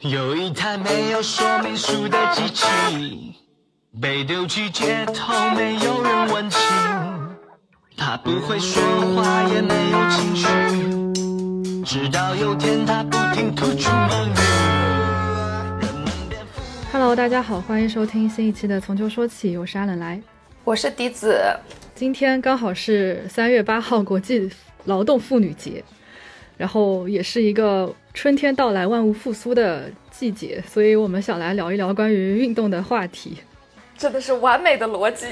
有一台没有说明书的机器，被丢弃街头，没有人问起。它不会说话，也没有情绪，直到有天它不停吐出梦语。Hello，大家好，欢迎收听新一期的《从秋说起》，我是阿冷来。我是笛子，今天刚好是三月八号国际劳动妇女节，然后也是一个春天到来、万物复苏的季节，所以我们想来聊一聊关于运动的话题。真的是完美的逻辑。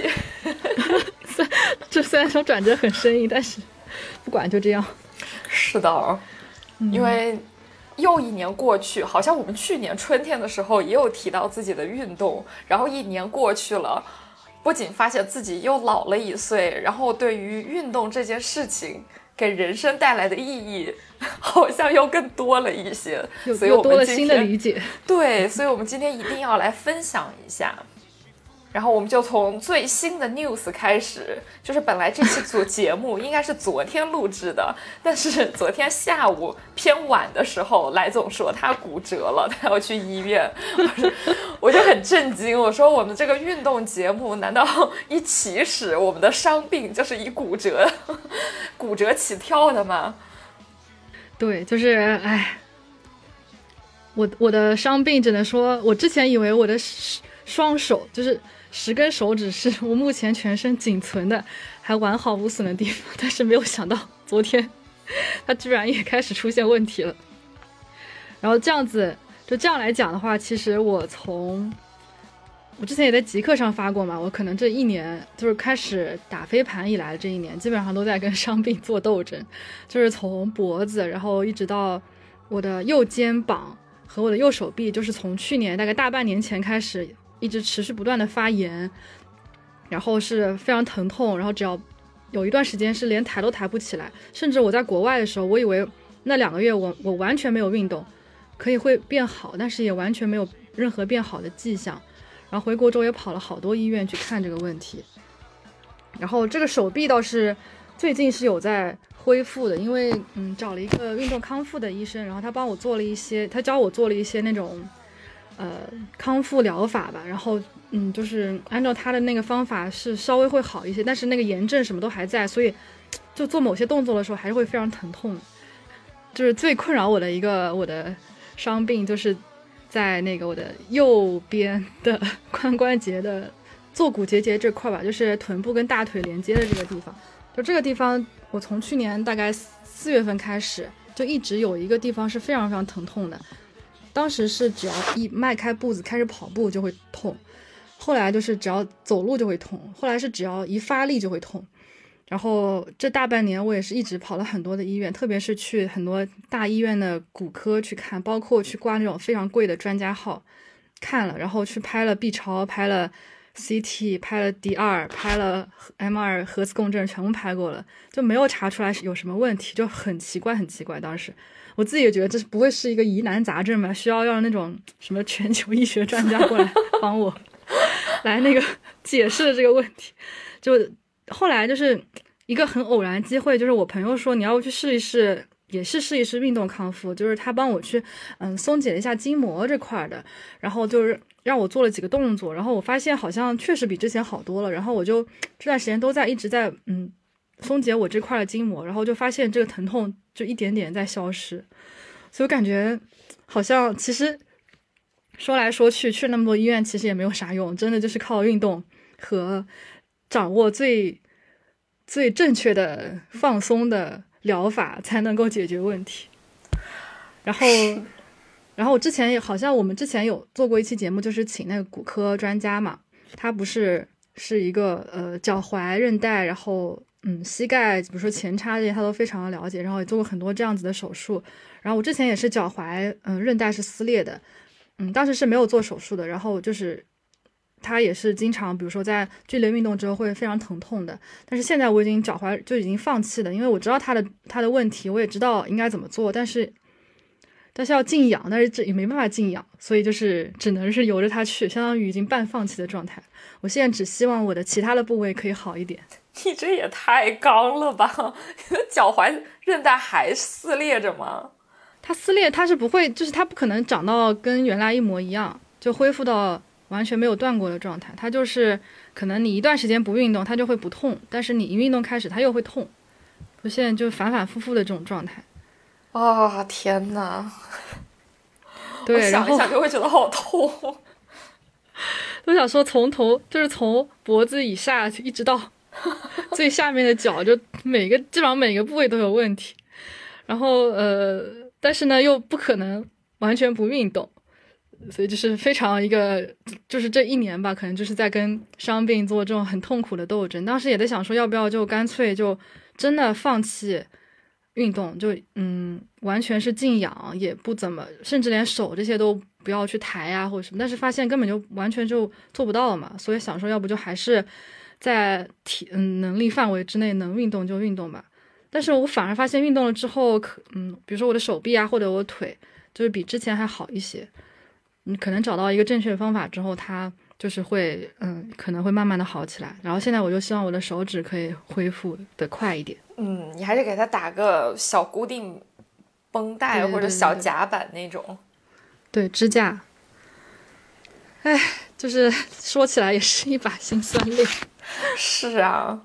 这虽然说转折很生硬，但是不管就这样。是的，因为又一年过去，好像我们去年春天的时候也有提到自己的运动，然后一年过去了，不仅发现自己又老了一岁，然后对于运动这件事情给人生带来的意义，好像又更多了一些，又所以我又多了新的们今天理解。对，所以我们今天一定要来分享一下。然后我们就从最新的 news 开始，就是本来这期组节目 应该是昨天录制的，但是昨天下午偏晚的时候，来总说他骨折了，他要去医院，我就很震惊，我说我们这个运动节目难道一起始我们的伤病就是以骨折 骨折起跳的吗？对，就是哎，我我的伤病只能说，我之前以为我的双手就是十根手指是我目前全身仅存的还完好无损的地方，但是没有想到昨天它居然也开始出现问题了。然后这样子，就这样来讲的话，其实我从我之前也在极客上发过嘛，我可能这一年就是开始打飞盘以来的这一年，基本上都在跟伤病做斗争，就是从脖子，然后一直到我的右肩膀和我的右手臂，就是从去年大概大半年前开始，一直持续不断的发炎，然后是非常疼痛，然后只要有一段时间是连抬都抬不起来，甚至我在国外的时候，我以为那两个月我我完全没有运动，可以会变好，但是也完全没有任何变好的迹象。然后回国之后也跑了好多医院去看这个问题，然后这个手臂倒是最近是有在恢复的，因为嗯找了一个运动康复的医生，然后他帮我做了一些，他教我做了一些那种呃康复疗法吧，然后嗯就是按照他的那个方法是稍微会好一些，但是那个炎症什么都还在，所以就做某些动作的时候还是会非常疼痛，就是最困扰我的一个我的伤病就是。在那个我的右边的髋关节的坐骨结节这块吧，就是臀部跟大腿连接的这个地方。就这个地方，我从去年大概四月份开始，就一直有一个地方是非常非常疼痛的。当时是只要一迈开步子开始跑步就会痛，后来就是只要走路就会痛，后来是只要一发力就会痛。然后这大半年我也是一直跑了很多的医院，特别是去很多大医院的骨科去看，包括去挂那种非常贵的专家号看了，然后去拍了 B 超、拍了 CT、拍了 D 二、拍了 M 二核磁共振，全部拍过了，就没有查出来有什么问题，就很奇怪，很奇怪。当时我自己也觉得这不会是一个疑难杂症吧？需要让那种什么全球医学专家过来 帮我来那个 解释这个问题，就。后来就是一个很偶然机会，就是我朋友说你要不去试一试，也是试一试运动康复，就是他帮我去嗯松解了一下筋膜这块的，然后就是让我做了几个动作，然后我发现好像确实比之前好多了，然后我就这段时间都在一直在嗯松解我这块的筋膜，然后就发现这个疼痛就一点点在消失，所以我感觉好像其实说来说去去那么多医院其实也没有啥用，真的就是靠运动和。掌握最最正确的放松的疗法，才能够解决问题。然后，然后我之前也好像我们之前有做过一期节目，就是请那个骨科专家嘛，他不是是一个呃脚踝韧带，然后嗯膝盖，比如说前叉这些，他都非常的了解，然后也做过很多这样子的手术。然后我之前也是脚踝嗯韧带是撕裂的，嗯当时是没有做手术的，然后就是。他也是经常，比如说在剧烈运动之后会非常疼痛的。但是现在我已经脚踝就已经放弃了，因为我知道他的他的问题，我也知道应该怎么做。但是，但是要静养，但是这也没办法静养，所以就是只能是由着它去，相当于已经半放弃的状态。我现在只希望我的其他的部位可以好一点。你这也太刚了吧！你的脚踝韧带还撕裂着吗？它撕裂它是不会，就是它不可能长到跟原来一模一样，就恢复到完全没有断过的状态。它就是可能你一段时间不运动，它就会不痛，但是你一运动开始，它又会痛。我现在就反反复复的这种状态。啊天哪！对，想一想就会觉得好痛。都想说，从头就是从脖子以下一直到 最下面的脚，就每个基本上每个部位都有问题。然后呃，但是呢，又不可能完全不运动，所以就是非常一个，就是这一年吧，可能就是在跟伤病做这种很痛苦的斗争。当时也在想说，要不要就干脆就真的放弃运动，就嗯，完全是静养，也不怎么，甚至连手这些都不要去抬呀或者什么。但是发现根本就完全就做不到了嘛，所以想说，要不就还是在体嗯能力范围之内能运动就运动吧。但是我反而发现运动了之后，可嗯，比如说我的手臂啊，或者我腿，就是比之前还好一些。你可能找到一个正确的方法之后，它就是会嗯，可能会慢慢的好起来。然后现在我就希望我的手指可以恢复的快一点。嗯，你还是给它打个小固定绷带或者小夹板那种。对支架。哎，就是说起来也是一把辛酸泪。是啊。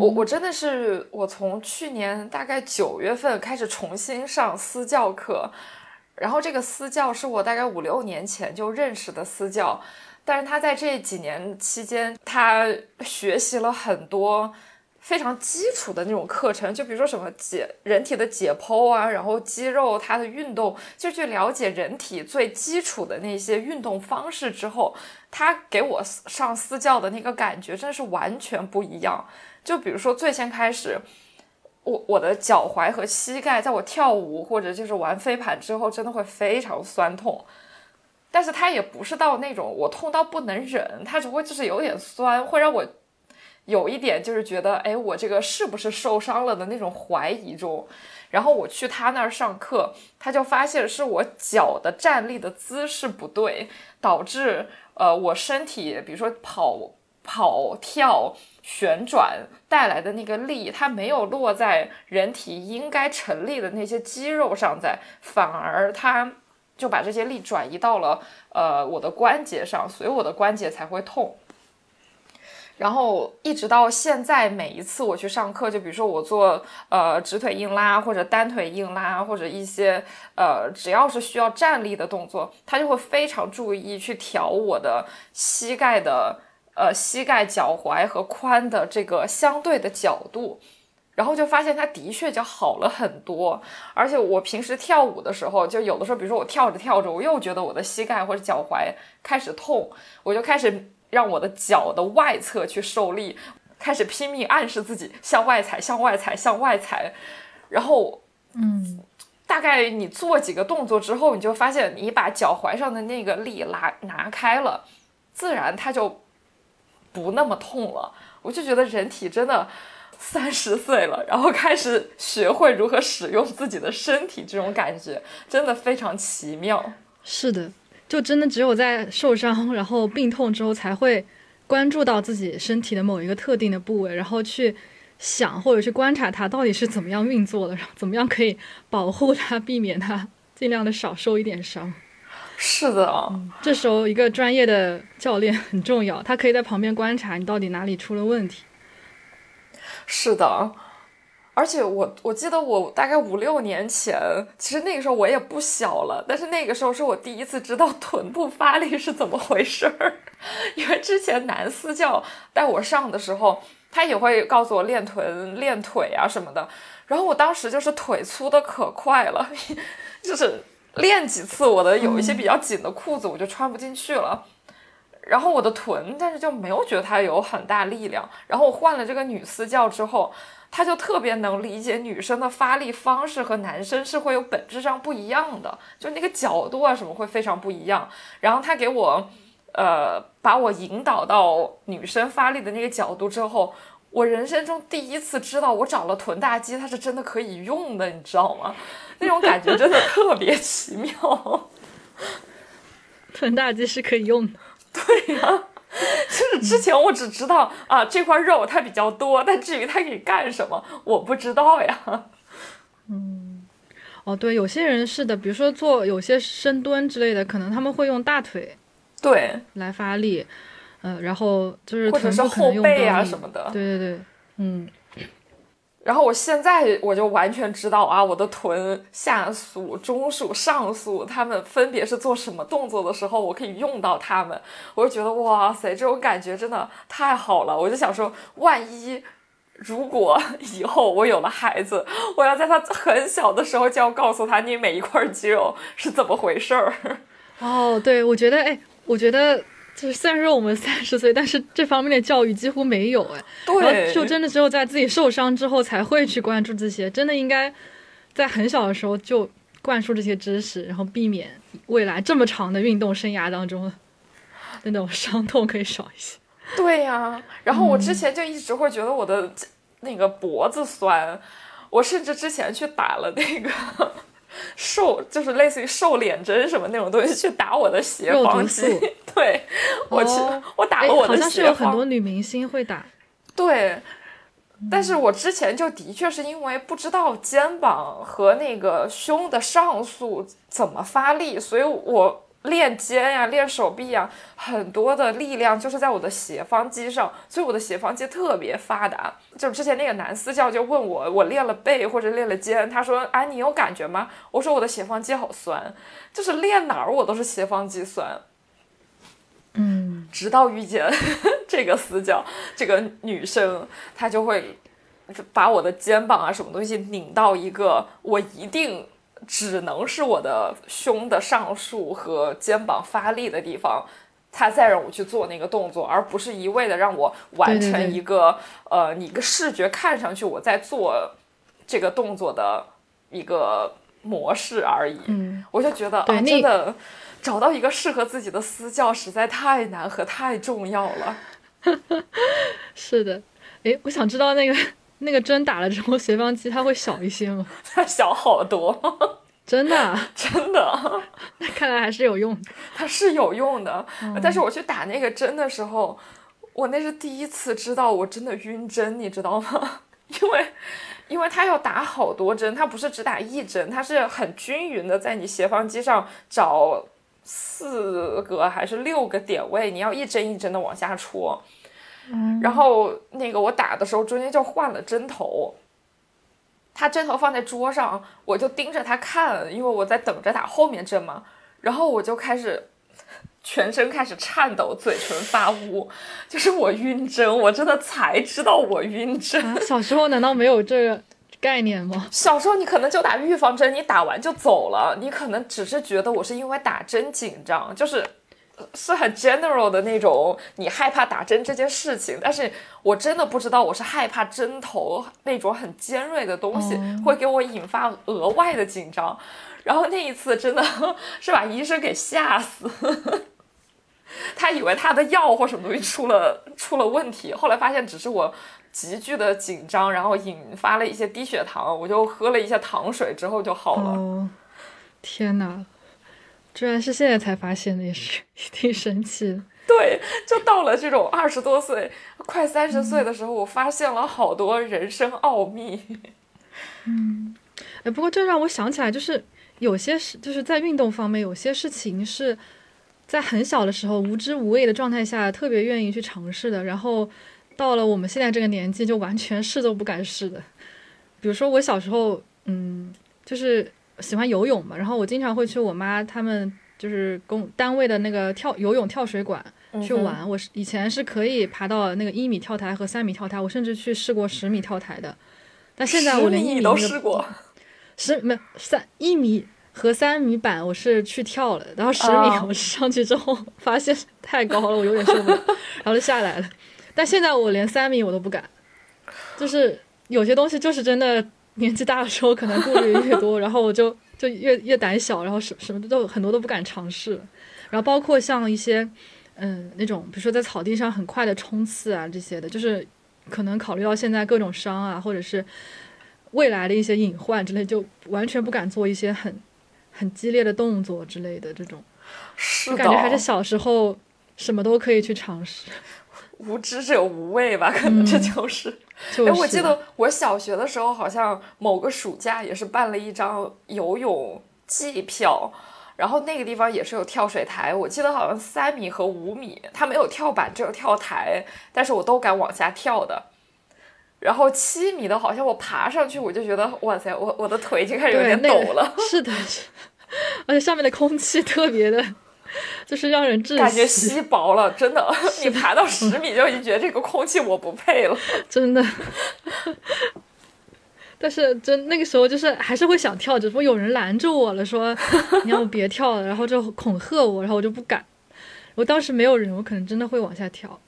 我我真的是，我从去年大概九月份开始重新上私教课，然后这个私教是我大概五六年前就认识的私教，但是他在这几年期间，他学习了很多。非常基础的那种课程，就比如说什么解人体的解剖啊，然后肌肉它的运动，就去了解人体最基础的那些运动方式之后，他给我上私教的那个感觉真的是完全不一样。就比如说最先开始，我我的脚踝和膝盖在我跳舞或者就是玩飞盘之后，真的会非常酸痛，但是它也不是到那种我痛到不能忍，它只会就是有点酸，会让我。有一点就是觉得，哎，我这个是不是受伤了的那种怀疑中，然后我去他那儿上课，他就发现是我脚的站立的姿势不对，导致呃我身体，比如说跑跑跳旋转带来的那个力，它没有落在人体应该成立的那些肌肉上，在反而他就把这些力转移到了呃我的关节上，所以我的关节才会痛。然后一直到现在，每一次我去上课，就比如说我做呃直腿硬拉或者单腿硬拉，或者一些呃只要是需要站立的动作，他就会非常注意去调我的膝盖的呃膝盖、脚踝和髋的这个相对的角度，然后就发现它的确就好了很多。而且我平时跳舞的时候，就有的时候，比如说我跳着跳着，我又觉得我的膝盖或者脚踝开始痛，我就开始。让我的脚的外侧去受力，开始拼命暗示自己向外踩，向外踩，向外踩。然后，嗯，大概你做几个动作之后，你就发现你把脚踝上的那个力拉拿开了，自然它就不那么痛了。我就觉得人体真的三十岁了，然后开始学会如何使用自己的身体，这种感觉真的非常奇妙。是的。就真的只有在受伤，然后病痛之后，才会关注到自己身体的某一个特定的部位，然后去想或者去观察它到底是怎么样运作的，然后怎么样可以保护它，避免它尽量的少受一点伤。是的，这时候一个专业的教练很重要，他可以在旁边观察你到底哪里出了问题。是的。而且我我记得我大概五六年前，其实那个时候我也不小了，但是那个时候是我第一次知道臀部发力是怎么回事儿，因为之前男私教带我上的时候，他也会告诉我练臀、练腿啊什么的，然后我当时就是腿粗的可快了，就是练几次我的有一些比较紧的裤子我就穿不进去了，然后我的臀，但是就没有觉得它有很大力量，然后我换了这个女私教之后。她就特别能理解女生的发力方式和男生是会有本质上不一样的，就那个角度啊什么会非常不一样。然后他给我，呃，把我引导到女生发力的那个角度之后，我人生中第一次知道我长了臀大肌，它是真的可以用的，你知道吗？那种感觉真的特别奇妙。臀大肌是可以用的，对呀。就是之前我只知道啊这块肉它比较多，但至于它可以干什么，我不知道呀。嗯，哦，对，有些人是的，比如说做有些深蹲之类的，可能他们会用大腿对，来发力，嗯、然后就是或者是后背啊什么的。对对对，嗯，然后我现在我就完全知道啊，我的臀下束、中束、上束，他们分别是做什么动作的时候，我可以用到它们。我就觉得哇塞，这种感觉真的太好了。我就想说，万一如果 以后我有了孩子，我要在他很小的时候就要告诉他，你每一块肌肉是怎么回事儿。哦，对，我觉得，哎，我觉得。就是虽然说我们三十岁，但是这方面的教育几乎没有哎，然后对，就真的只有在自己受伤之后才会去关注这些，真的应该在很小的时候就灌输这些知识，然后避免未来这么长的运动生涯当中的那种伤痛可以少一些。对呀、然后我之前就一直会觉得我的那个脖子酸，我甚至之前去打了那个瘦，就是类似于瘦脸针什么那种东西，去打我的斜方肌。对，我去，我打了我的好像是斜方。有很多女明星会打，对，但是我之前就的确是因为不知道肩膀和那个胸的上束怎么发力，所以我练肩呀、练手臂呀，很多的力量就是在我的斜方肌上，所以我的斜方肌特别发达。就之前那个男私教就问我，我练了背或者练了肩，他说：“哎，你有感觉吗？”我说：“我的斜方肌好酸，就是练哪儿我都是斜方肌酸。”嗯，直到遇见 这个私教，这个女生，她就会把我的肩膀啊什么东西拧到一个我一定只能是我的胸的上束和肩膀发力的地方，他再让我去做那个动作，而不是一味的让我完成一个呃你一个视觉看上去我在做这个动作的一个模式而已。嗯，我就觉得啊，真的找到一个适合自己的私教实在太难和太重要了。是的。哎，我想知道那个那个针打了之后，斜方肌它会小一些吗？它小好多，真的啊、真的，那看来还是有用的。它是有用的。但是我去打那个针的时候，我那是第一次知道我真的晕针，你知道吗？因为因为它要打好多针，它不是只打一针，它是很均匀的在你斜方肌上找四个还是六个点位，你要一针一针的往下戳。然后那个我打的时候中间就换了针头，他针头放在桌上，我就盯着他看，因为我在等着打后面针嘛。然后我就开始全身开始颤抖，嘴唇发乌，就是我晕针，我真的才知道我晕针。啊，小时候难道没有这个概念吗？小时候你可能就打预防针，你打完就走了，你可能只是觉得我是因为打针紧张，就是是很 general 的那种，你害怕打针这件事情。但是我真的不知道我是害怕针头那种很尖锐的东西、哦会给我引发额外的紧张。然后那一次真的 是把医生给吓死。他以为他的药或什么东西出了出了问题，后来发现只是我急剧的紧张，然后引发了一些低血糖，我就喝了一些糖水之后就好了。哦，天哪！居然是现在才发现的，也是 挺神奇的。对，就到了这种二十多岁、快三十岁的时候，我发现了好多人生奥秘。嗯哎，不过这让我想起来，就是有些事，就是在运动方面，有些事情是在很小的时候无知无畏的状态下特别愿意去尝试的，然后到了我们现在这个年纪，就完全试都不敢试的。比如说我小时候，嗯，就是喜欢游泳嘛，然后我经常会去我妈他们就是公单位的那个跳游泳跳水馆去玩。我是以前是可以爬到那个一米跳台和三米跳台，我甚至去试过十米跳台的。但现在我连一米都米那个试过，十没有三一米和三米板我是去跳了，然后十米哦我是上去之后发现太高了，我有点受不了，然后就下来了。但现在我连三米我都不敢，就是有些东西就是真的年纪大的时候可能顾虑越多，然后我就就越越胆小，然后什什么都很多都不敢尝试。然后包括像一些嗯那种比如说在草地上很快的冲刺啊这些的，就是可能考虑到现在各种伤啊，或者是未来的一些隐患之类，就完全不敢做一些很很激烈的动作之类的这种，是的，就感觉还是小时候什么都可以去尝试。无知者无畏吧，可能这就是。哎，我记得我小学的时候，好像某个暑假也是办了一张游泳季票，然后那个地方也是有跳水台，我记得好像三米和五米，它没有跳板，只有跳台，但是我都敢往下跳的。然后七米的，好像我爬上去，我就觉得哇塞，我我的腿已经开始有点抖了。是的，是，而且上面的空气特别的。就是让人窒息，感觉稀薄了，真的。你爬到十米就已经觉得这个空气我不配了，真的。但是真那个时候就是还是会想跳，只不过有人拦住我了，说你要别跳了，然后就恐吓我，然后我就不敢。我当时没有人，我可能真的会往下跳。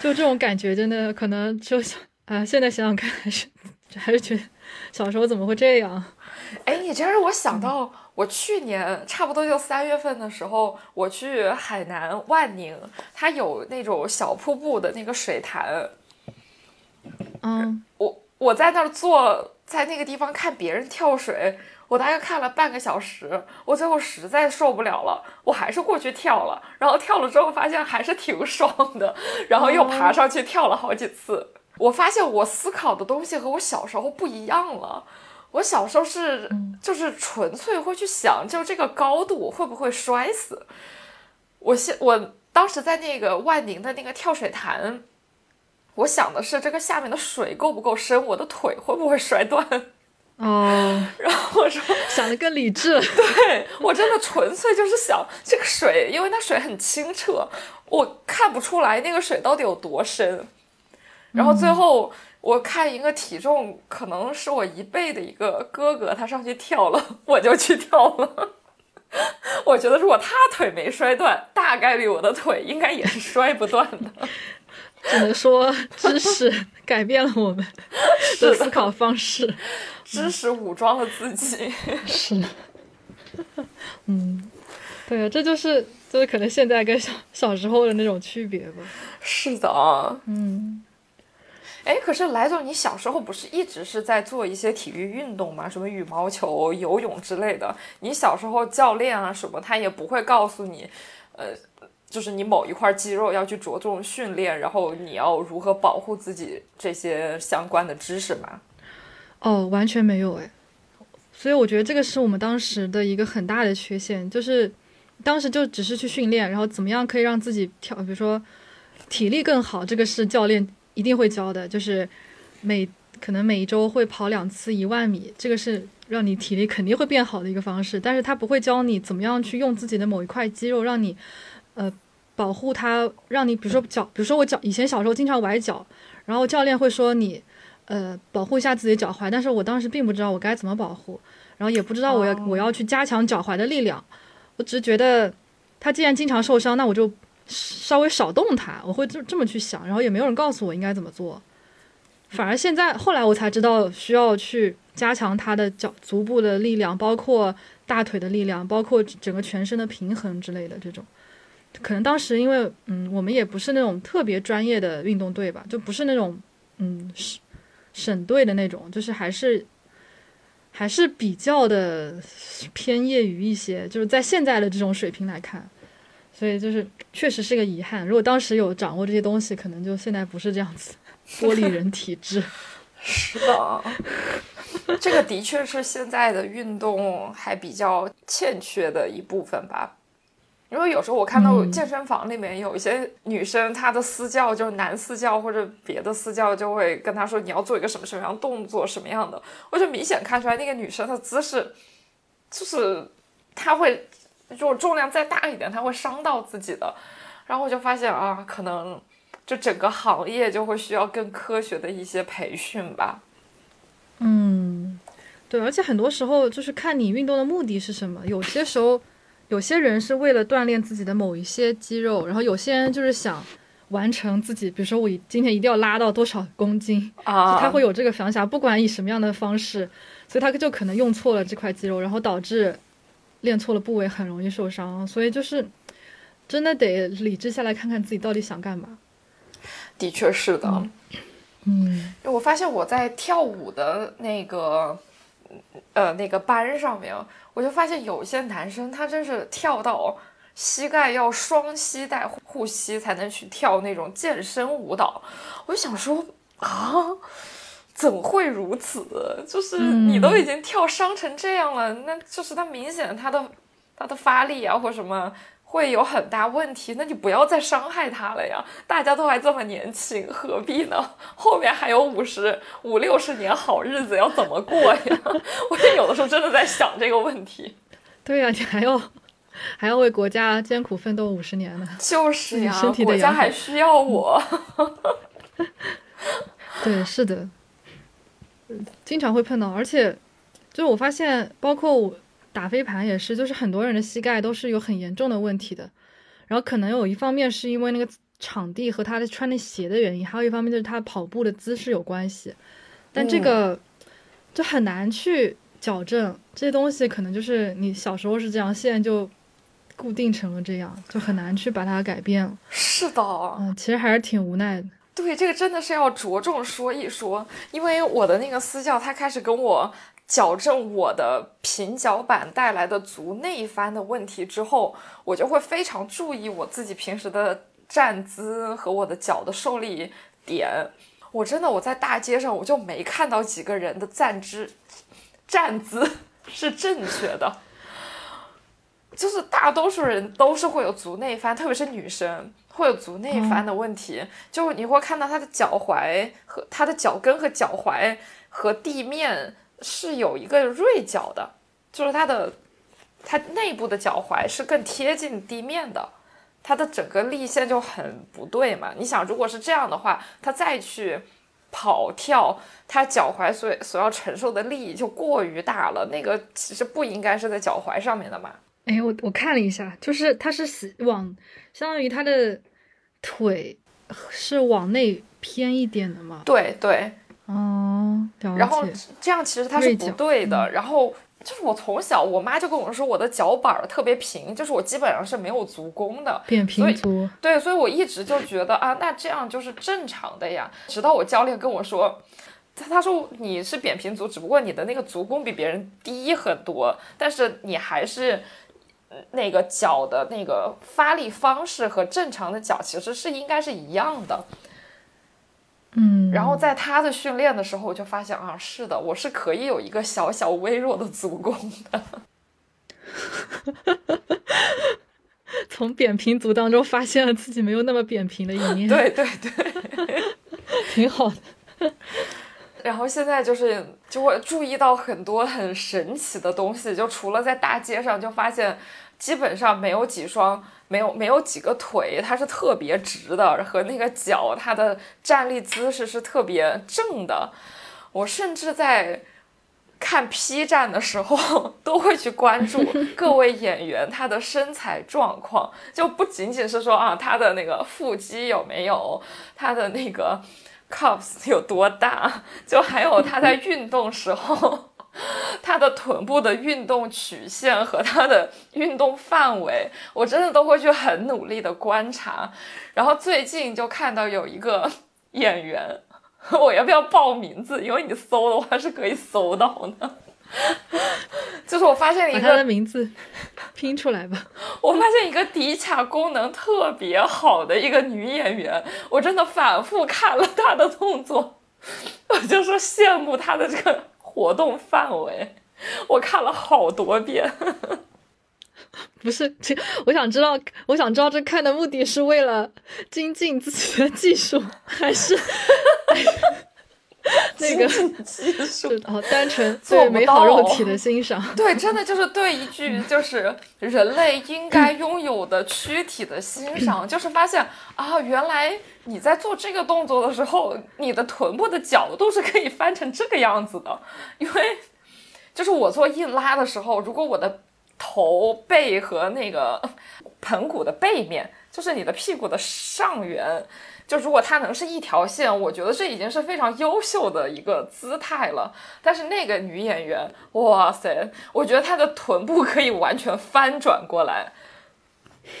就这种感觉，真的可能就想啊，现在想想看，还是还是觉得小时候怎么会这样？哎，你这让我想到。我去年差不多就三月份的时候，我去海南万宁，它有那种小瀑布的那个水潭。嗯，我我在那儿坐在那个地方看别人跳水，我大概看了半个小时，我最后实在受不了了，我还是过去跳了。然后跳了之后发现还是挺 爽的，然后又爬上去跳了好几次。我发现我思考的东西和我小时候不一样了。我小时候是，就是纯粹会去想，就这个高度会不会摔死。我现我当时在那个万宁的那个跳水潭，我想的是这个下面的水够不够深，我的腿会不会摔断。哦，然后我说 想的更理智了。对我真的纯粹就是想这个水，因为那水很清澈，我看不出来那个水到底有多深。然后最后。我看一个体重可能是我一倍的一个哥哥，他上去跳了，我就去跳了。我觉得如果他腿没摔断，大概率我的腿应该也是摔不断的。只能说知识改变了我们 的思考方式，知识武装了自己。是，嗯，对啊，这就是就是可能现在跟小小时候的那种区别吧。是的，嗯。哎，可是来总，你小时候不是一直是在做一些体育运动吗？什么羽毛球、游泳之类的。你小时候教练啊什么，他也不会告诉你，呃，就是你某一块肌肉要去着重训练，然后你要如何保护自己这些相关的知识吗？哦，完全没有哎。所以我觉得这个是我们当时的一个很大的缺陷，就是当时就只是去训练，然后怎么样可以让自己跳，比如说体力更好，这个是教练。一定会教的，就是每可能每一周会跑两次一万米，这个是让你体力肯定会变好的一个方式。但是他不会教你怎么样去用自己的某一块肌肉，让你呃保护它，让你比如说脚，比如说我脚以前小时候经常崴脚，然后教练会说你呃保护一下自己的脚踝，但是我当时并不知道我该怎么保护，然后也不知道我要我要去加强脚踝的力量，我只是觉得他既然经常受伤，那我就。稍微少动它，我会这这么去想，然后也没有人告诉我应该怎么做，反而现在后来我才知道需要去加强他的脚足部的力量，包括大腿的力量，包括整个全身的平衡之类的这种。可能当时因为嗯，我们也不是那种特别专业的运动队吧，就不是那种嗯省省队的那种，就是还是还是比较的偏业余一些，就是在现在的这种水平来看。所以就是确实是个遗憾。如果当时有掌握这些东西，可能就现在不是这样子，玻璃人体质。是的，这个的确是现在的运动还比较欠缺的一部分吧。因为有时候我看到健身房里面有一些女生，她的私教就是男私教或者别的私教就会跟她说你要做一个什么什么样动作什么样的，我就明显看出来那个女生的姿势就是她会。如果重量再大一点，它会伤到自己的。然后我就发现啊，可能就整个行业就会需要更科学的一些培训吧。嗯，对，而且很多时候就是看你运动的目的是什么。有些时候，有些人是为了锻炼自己的某一些肌肉，然后有些人就是想完成自己，比如说我今天一定要拉到多少公斤啊，他会有这个想法，不管以什么样的方式，所以他就可能用错了这块肌肉，然后导致。练错了部位很容易受伤，所以就是真的得理智下来看看自己到底想干嘛。的确是的，嗯，我发现我在跳舞的那个呃那个班上面，我就发现有些男生他真是跳到膝盖要双膝带护膝才能去跳那种健身舞蹈。我就想说啊，怎会如此？就是你都已经跳伤成这样了，那就是他明显他的他的发力啊或什么。会有很大问题，那你不要再伤害他了呀！大家都还这么年轻，何必呢？后面还有五十五六十年好日子要怎么过呀？我也有的时候真的在想这个问题。对呀，你还要还要为国家艰苦奋斗五十年呢。就是呀，国家还需要我。对，是的，经常会碰到，而且就是我发现，包括我。打飞盘也是，就是很多人的膝盖都是有很严重的问题的，然后可能有一方面是因为那个场地和他的穿的鞋的原因，还有一方面就是他跑步的姿势有关系，但这个就很难去矫正，这些东西可能就是你小时候是这样，现在就固定成了这样，就很难去把它改变。是的，嗯，其实还是挺无奈的。对，这个真的是要着重说一说，因为我的那个私教他开始跟我。矫正我的平脚板带来的足内翻的问题之后，我就会非常注意我自己平时的站姿和我的脚的受力点。我真的我在大街上我就没看到几个人的站姿站姿 是正确的，就是大多数人都是会有足内翻，特别是女生会有足内翻的问题。就你会看到他的脚踝和他的脚跟和脚踝和地面。是有一个锐角的，就是他的他内部的脚踝是更贴近地面的，他的整个力线就很不对嘛。你想，如果是这样的话，他再去跑跳，他脚踝所所要承受的力就过于大了，那个其实不应该是在脚踝上面的嘛。哎，我我看了一下，就是他是往相当于他的腿是往内偏一点的嘛。对对。哦，然后这样其实它是不对的。然后就是我从小，我妈就跟我说，我的脚板儿特别平，就是我基本上是没有足弓的，扁平足。对，所以我一直就觉得啊，那这样就是正常的呀。直到我教练跟我说，他他说你是扁平足，只不过你的那个足弓比别人低很多，但是你还是那个脚的那个发力方式和正常的脚其实是应该是一样的。嗯，然后在他的训练的时候，我就发现啊，是的，我是可以有一个小小微弱的足弓的。从扁平足当中发现了自己没有那么扁平的一面。对对对，挺好的。然后现在就是就会注意到很多很神奇的东西，就除了在大街上，就发现基本上没有几双。没有没有几个腿，它是特别直的，和那个脚，它的站立姿势是特别正的。我甚至在看 P 站的时候，都会去关注 各位演员他的身材状况，就不仅仅是说啊他的那个腹肌有没有，他的那个 Cops 有多大，就还有他在运动时候。他的臀部的运动曲线和他的运动范围，我真的都会去很努力的观察。然后最近就看到有一个演员，我要不要报名字？因为你搜的话是可以搜到的。就是我发现了一个他的名字 拼出来吧。我发现一个底卡功能特别好的一个女演员，我真的反复看了她的动作，我就说羡慕她的这个。活动范围，我看了好多遍。不是，这我想知道，我想知道这看的目的是为了精进自己的技术，还是 那个技 术？哦，单纯对美好肉体的欣赏。对，真的就是对一句就是人类应该拥有的躯体的欣赏，就是发现啊，原来。你在做这个动作的时候，你的臀部的角度是可以翻成这个样子的，因为就是我做硬拉的时候，如果我的头背和那个盆骨的背面，就是你的屁股的上缘，就如果它能是一条线，我觉得这已经是非常优秀的一个姿态了。但是那个女演员，哇塞，我觉得她的臀部可以完全翻转过来。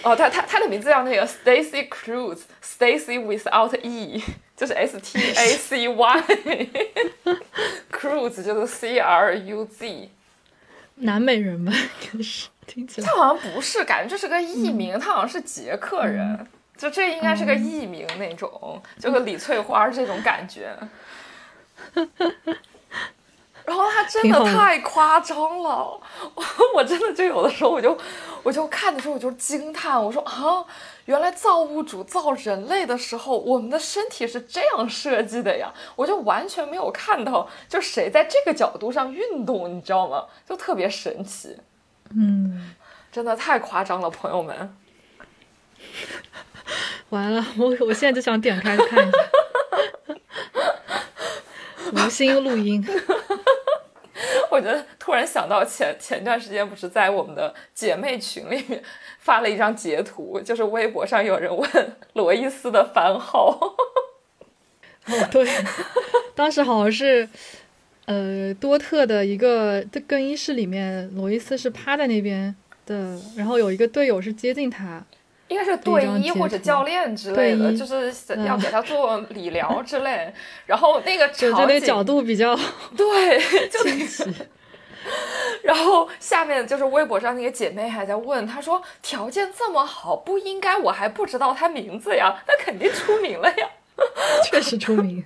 哦，她她她的名字叫那个 Stacy Cruz，Stacy without e，就是 S T A C Y，Cruz 就是 C R U Z，南美人吧，应该是听起来她。好像不是，感觉这是个艺名，他好像是捷克人，就这应该是个艺名那种，就和李翠花这种感觉。然后他真的太夸张了，我我真的就有的时候我就我就看的时候我就惊叹，我说啊，原来造物主造人类的时候，我们的身体是这样设计的呀，我就完全没有看到就谁在这个角度上运动，你知道吗？就特别神奇。嗯，真的太夸张了，朋友们。完了，我我现在就想点开看一下。无心录音，我觉得突然想到前前段时间不是在我们的姐妹群里面发了一张截图，就是微博上有人问 罗伊斯的番号，哦对，当时好像是，呃，多特的一个的更衣室里面，罗伊斯是趴在那边的，然后有一个队友是接近他，应该是队医或者教练之类的，就是嗯要给他做理疗 之类。然后那个角度比较 对，就。然后下面就是微博上那个姐妹还在问，她说条件这么好，不应该我还不知道他名字呀？那肯定出名了呀。确实出名。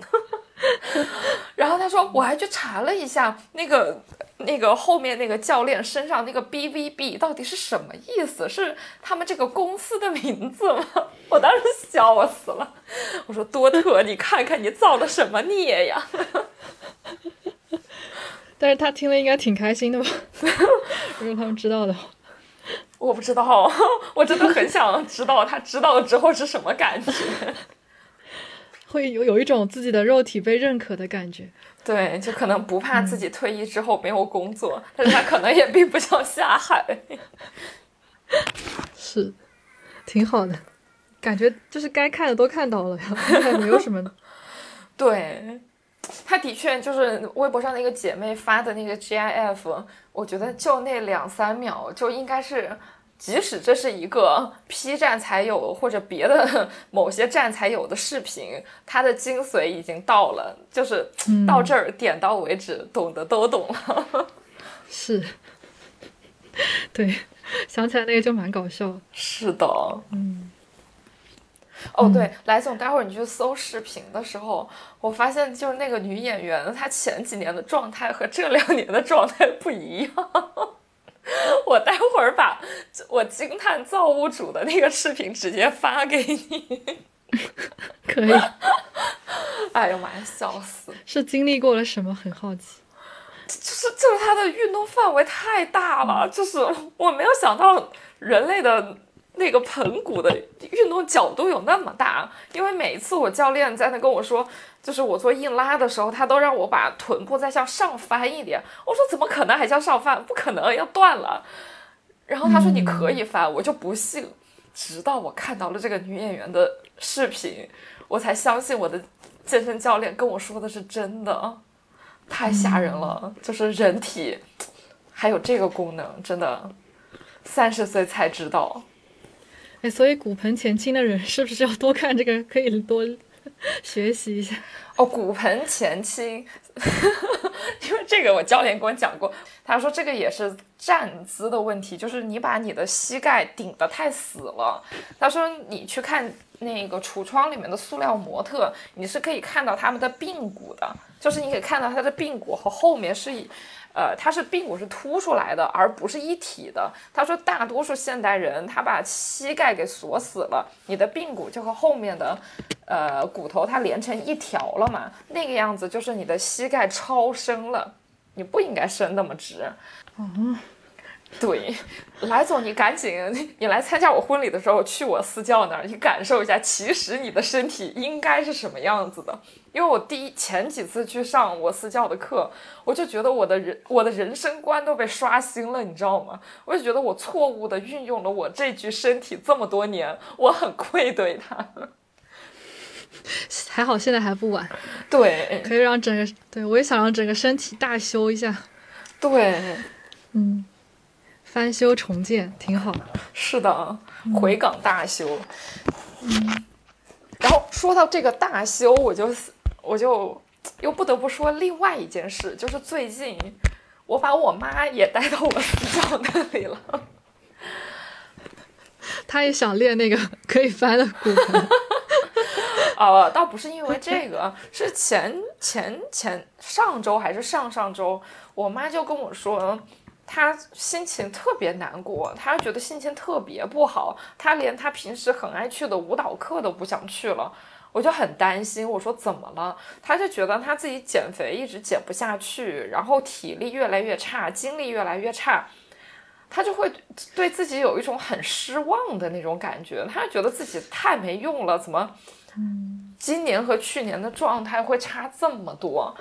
然后他说，我还去查了一下那个那个后面那个教练身上那个 BVB 到底是什么意思？是他们这个公司的名字吗？我当时笑死了。我说多特，你看看你造了什么孽呀？但是他听了应该挺开心的吧？如果他们知道的话，我不知道，我真的很想知道他知道了之后是什么感觉。会有有一种自己的肉体被认可的感觉。对，就可能不怕自己退役之后没有工作，但是他可能也并不想下海。是，挺好的，感觉就是该看的都看到了呀，没有什么。对，他的确就是微博上那个姐妹发的那个 GIF，我觉得就那两三秒就应该是，即使这是一个 P 站才有或者别的 某些站才有的视频，它的精髓已经到了，就是到这儿点到为止，懂的都懂了。是，对，想起来那个就蛮搞笑。是的，嗯。哦，对，来总，待会儿你去搜视频的时候，我发现就是那个女演员，她前几年的状态和这两年的状态不一样。我待会儿把我惊叹造物主的那个视频直接发给你。可以，哎呀妈呀，笑死！是经历过了什么？很好奇。就是就是它的运动范围太大了，就是我没有想到人类的那个盆骨的运动角度有那么大。因为每一次我教练在那跟我说，就是我做硬拉的时候，他都让我把臀部再向上翻一点。我说怎么可能还向上翻？不可能，要断了。然后他说你可以翻，我就不信。直到我看到了这个女演员的视频，我才相信我的健身教练跟我说的是真的。太吓人了，就是人体还有这个功能，真的三十岁才知道。哎，所以骨盆前倾的人是不是要多看这个？可以多学习一下。哦，骨盆前倾，因为这个我教练跟我讲过，他说这个也是站姿的问题，就是你把你的膝盖顶得太死了。他说你去看那个橱窗里面的塑料模特，你是可以看到他们的髌骨的，就是你可以看到他的髌骨和后面是以。呃，它是髌骨是凸出来的，而不是一体的。他说，大多数现代人他把膝盖给锁死了，你的髌骨就和后面的呃骨头它连成一条了嘛，那个样子就是你的膝盖超伸了，你不应该伸那么直。嗯，对，来总，你赶紧，你来参加我婚礼的时候去我私教那儿，你感受一下，其实你的身体应该是什么样子的。因为我第一前几次去上我私教的课，我就觉得我的人我的人生观都被刷新了，你知道吗？我就觉得我错误的运用了我这具身体这么多年，我很愧对他。还好现在还不晚，对可以让整个对我也想让整个身体大修一下，对，嗯，翻修重建挺好。是的，回港大修。嗯，然后说到这个大修，我就我就又不得不说另外一件事，就是最近我把我妈也带到我私教那里了。她也想练那个可以翻的骨盆。呃，倒不是因为这个，是前前前上周还是上上周，我妈就跟我说，她心情特别难过，他觉得心情特别不好，他连他平时很爱去的舞蹈课都不想去了。我就很担心，我说怎么了？他就觉得他自己减肥一直减不下去，然后体力越来越差，精力越来越差。他就会对自己有一种很失望的那种感觉，他觉得自己太没用了，怎么，今年和去年的状态会差这么多？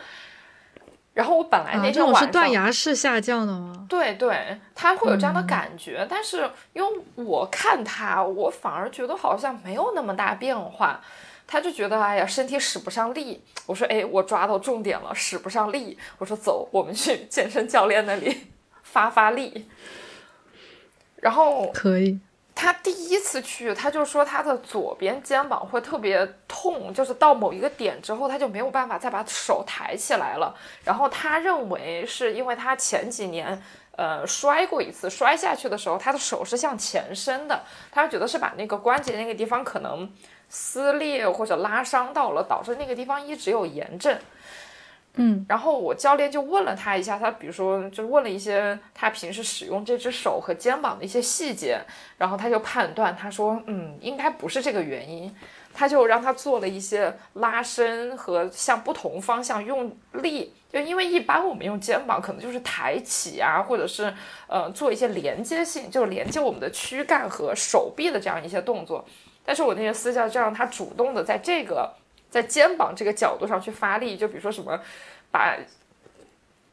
然后我本来那天晚上是断崖式下降的吗？对对，他会有这样的感觉，但是因为我看他，我反而觉得好像没有那么大变化。他就觉得哎呀，身体使不上力。我说哎，我抓到重点了，使不上力。我说走，我们去健身教练那里发发力。然后可以，他第一次去，他就说他的左边肩膀会特别痛，就是到某一个点之后，他就没有办法再把手抬起来了。然后他认为是因为他前几年呃摔过一次，摔下去的时候他的手是向前伸的，他觉得是把那个关节那个地方可能撕裂或者拉伤到了，导致那个地方一直有炎症。嗯，然后我教练就问了他一下，他比如说就问了一些他平时使用这只手和肩膀的一些细节，然后他就判断，他说，嗯，应该不是这个原因，他就让他做了一些拉伸和向不同方向用力，就因为一般我们用肩膀可能就是抬起啊，或者是呃做一些连接性，就连接我们的躯干和手臂的这样一些动作，但是我那些私教就让他主动的在这个。在肩膀这个角度上去发力，就比如说什么，把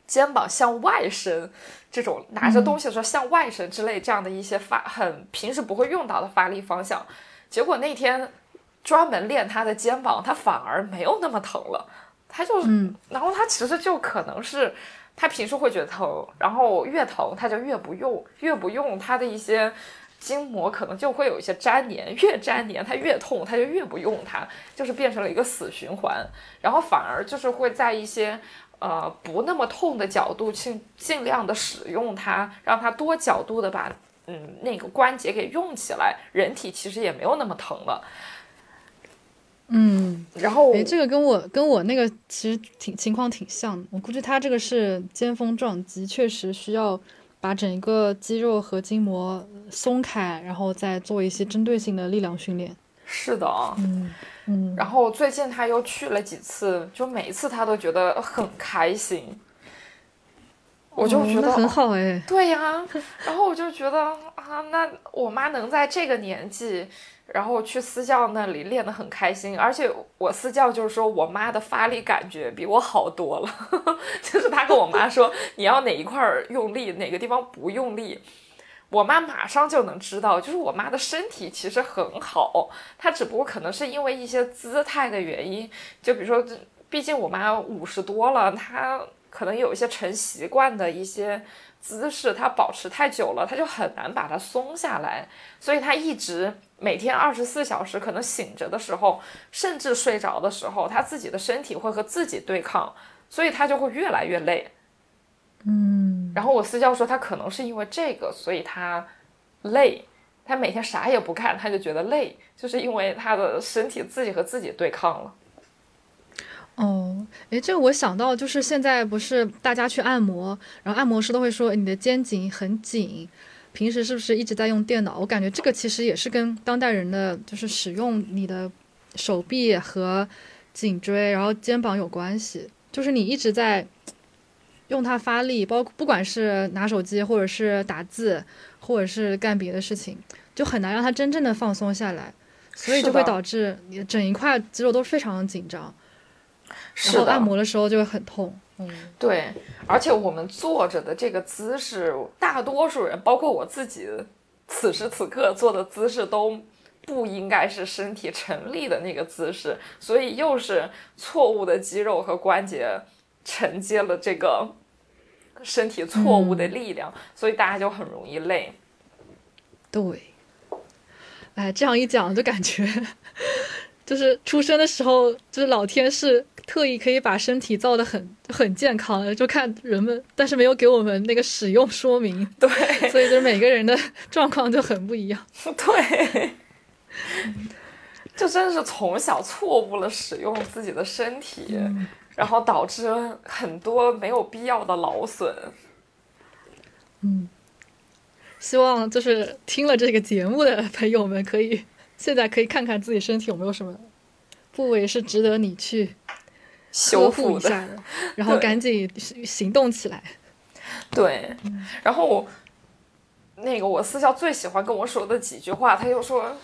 肩膀向外伸，这种拿着东西的时候向外伸之类这样的一些发，很平时不会用到的发力方向。结果那天专门练他的肩膀，他反而没有那么疼了。他就，然后他其实就可能是他平时会觉得疼，然后越疼他就越不用，越不用他的一些。筋膜可能就会有一些粘连，越粘连它越痛，它就越不用它，就是变成了一个死循环。然后反而就是会在一些呃不那么痛的角度去尽量的使用它，让它多角度的把嗯那个关节给用起来，人体其实也没有那么疼了。嗯，然后诶，这个跟我跟我那个其实挺情况挺像的，我估计他这个是尖峰撞击，确实需要。把整一个肌肉和筋膜松开，然后再做一些针对性的力量训练。是的，嗯嗯。然后最近他又去了几次，就每一次他都觉得很开心。我就觉得很好哎。对呀，然后我就觉得啊，那我妈能在这个年纪。然后去私教那里练得很开心，而且我私教就是说我妈的发力感觉比我好多了，就是他跟我妈说你要哪一块用力，哪个地方不用力，我妈马上就能知道。就是我妈的身体其实很好，她只不过可能是因为一些姿态的原因，就比如说，毕竟我妈五十多了，她可能有一些成习惯的一些姿势，她保持太久了，她就很难把它松下来，所以她一直。每天二十四小时，可能醒着的时候，甚至睡着的时候，他自己的身体会和自己对抗，所以他就会越来越累。嗯，然后我私教说，他可能是因为这个，所以他累。他每天啥也不干，他就觉得累，就是因为他的身体自己和自己对抗了。哦，诶，这个我想到，就是现在不是大家去按摩，然后按摩师都会说你的肩颈很紧。平时是不是一直在用电脑？我感觉这个其实也是跟当代人的就是使用你的手臂和颈椎，然后肩膀有关系。就是你一直在用它发力，包不管是拿手机，或者是打字，或者是干别的事情，就很难让它真正的放松下来，所以就会导致你整一块肌肉都非常的紧张，然后按摩的时候就会很痛。对，而且我们坐着的这个姿势，大多数人，包括我自己，此时此刻做的姿势都不应该是身体成立的那个姿势，所以又是错误的肌肉和关节承接了这个身体错误的力量，所以大家就很容易累。对，哎，这样一讲就感觉。就是出生的时候，就是老天是特意可以把身体造的很很健康的，就看人们，但是没有给我们那个使用说明，对，所以就是每个人的状况就很不一样。对，就真的是从小错误了使用自己的身体，然后导致很多没有必要的劳损。嗯，希望就是听了这个节目的朋友们，可以现在可以看看自己身体有没有什么部位是值得你去修复的，一下的，然后赶紧行动起来。对，然后那个我私校最喜欢跟我说的几句话，他就说：“